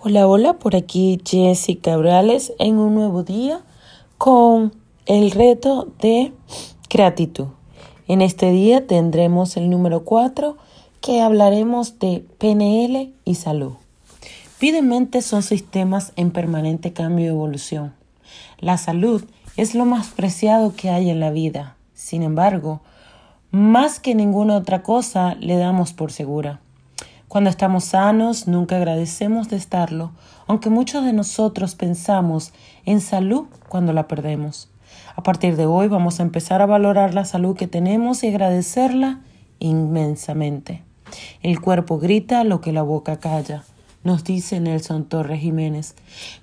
Hola, hola, por aquí Jessica Cabrales en un nuevo día con el reto de gratitud. En este día tendremos el número 4 que hablaremos de PNL y salud. Vida y mente son sistemas en permanente cambio y evolución. La salud es lo más preciado que hay en la vida. Sin embargo, más que ninguna otra cosa le damos por segura. Cuando estamos sanos, nunca agradecemos de estarlo, aunque muchos de nosotros pensamos en salud cuando la perdemos. A partir de hoy vamos a empezar a valorar la salud que tenemos y agradecerla inmensamente. El cuerpo grita lo que la boca calla nos dice Nelson Torres Jiménez.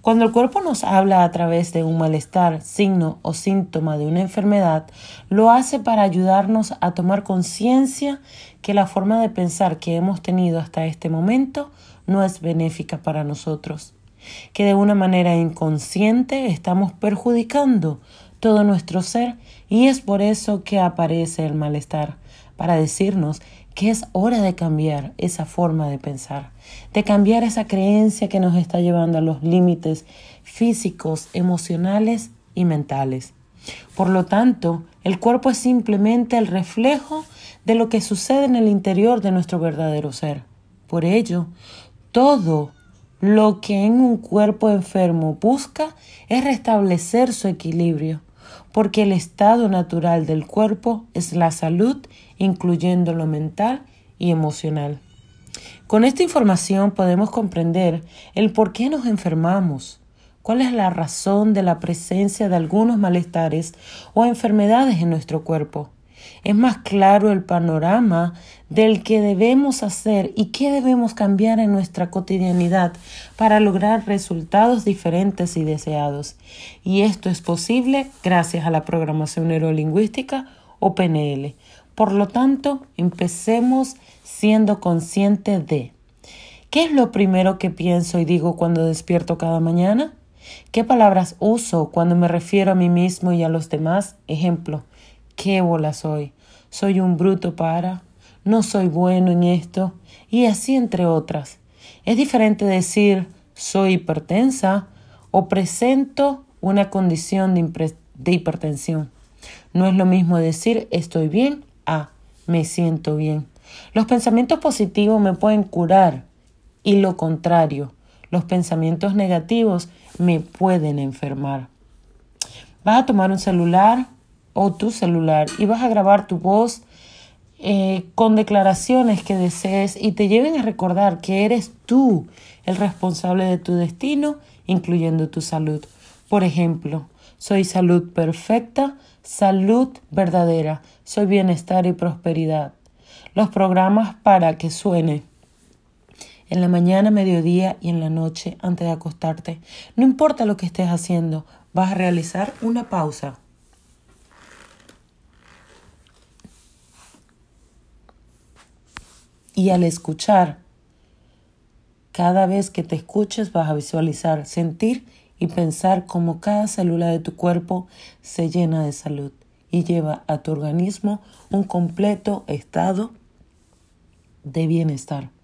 Cuando el cuerpo nos habla a través de un malestar, signo o síntoma de una enfermedad, lo hace para ayudarnos a tomar conciencia que la forma de pensar que hemos tenido hasta este momento no es benéfica para nosotros, que de una manera inconsciente estamos perjudicando todo nuestro ser y es por eso que aparece el malestar, para decirnos que es hora de cambiar esa forma de pensar, de cambiar esa creencia que nos está llevando a los límites físicos, emocionales y mentales. Por lo tanto, el cuerpo es simplemente el reflejo de lo que sucede en el interior de nuestro verdadero ser. Por ello, todo lo que en un cuerpo enfermo busca es restablecer su equilibrio, porque el estado natural del cuerpo es la salud, incluyendo lo mental y emocional. Con esta información podemos comprender el por qué nos enfermamos, cuál es la razón de la presencia de algunos malestares o enfermedades en nuestro cuerpo. Es más claro el panorama del que debemos hacer y qué debemos cambiar en nuestra cotidianidad para lograr resultados diferentes y deseados. Y esto es posible gracias a la programación neurolingüística o PNL. Por lo tanto, empecemos siendo conscientes de ¿qué es lo primero que pienso y digo cuando despierto cada mañana? ¿Qué palabras uso cuando me refiero a mí mismo y a los demás? Ejemplo, ¿qué bola soy? Soy un bruto para, no soy bueno en esto, y así entre otras. Es diferente decir soy hipertensa o presento una condición de, hipertensión. No es lo mismo decir estoy bien a me siento bien. Los pensamientos positivos me pueden curar y lo contrario, los pensamientos negativos me pueden enfermar. Vas a tomar un celular o tu celular y vas a grabar tu voz eh, con declaraciones que desees y te lleven a recordar que eres tú el responsable de tu destino, incluyendo tu salud. Por ejemplo, soy salud perfecta, salud verdadera, soy bienestar y prosperidad. Los programas para que suene en la mañana, mediodía y en la noche antes de acostarte. No importa lo que estés haciendo, vas a realizar una pausa. Y al escuchar, cada vez que te escuches vas a visualizar, sentir y pensar cómo cada célula de tu cuerpo se llena de salud y lleva a tu organismo un completo estado de bienestar.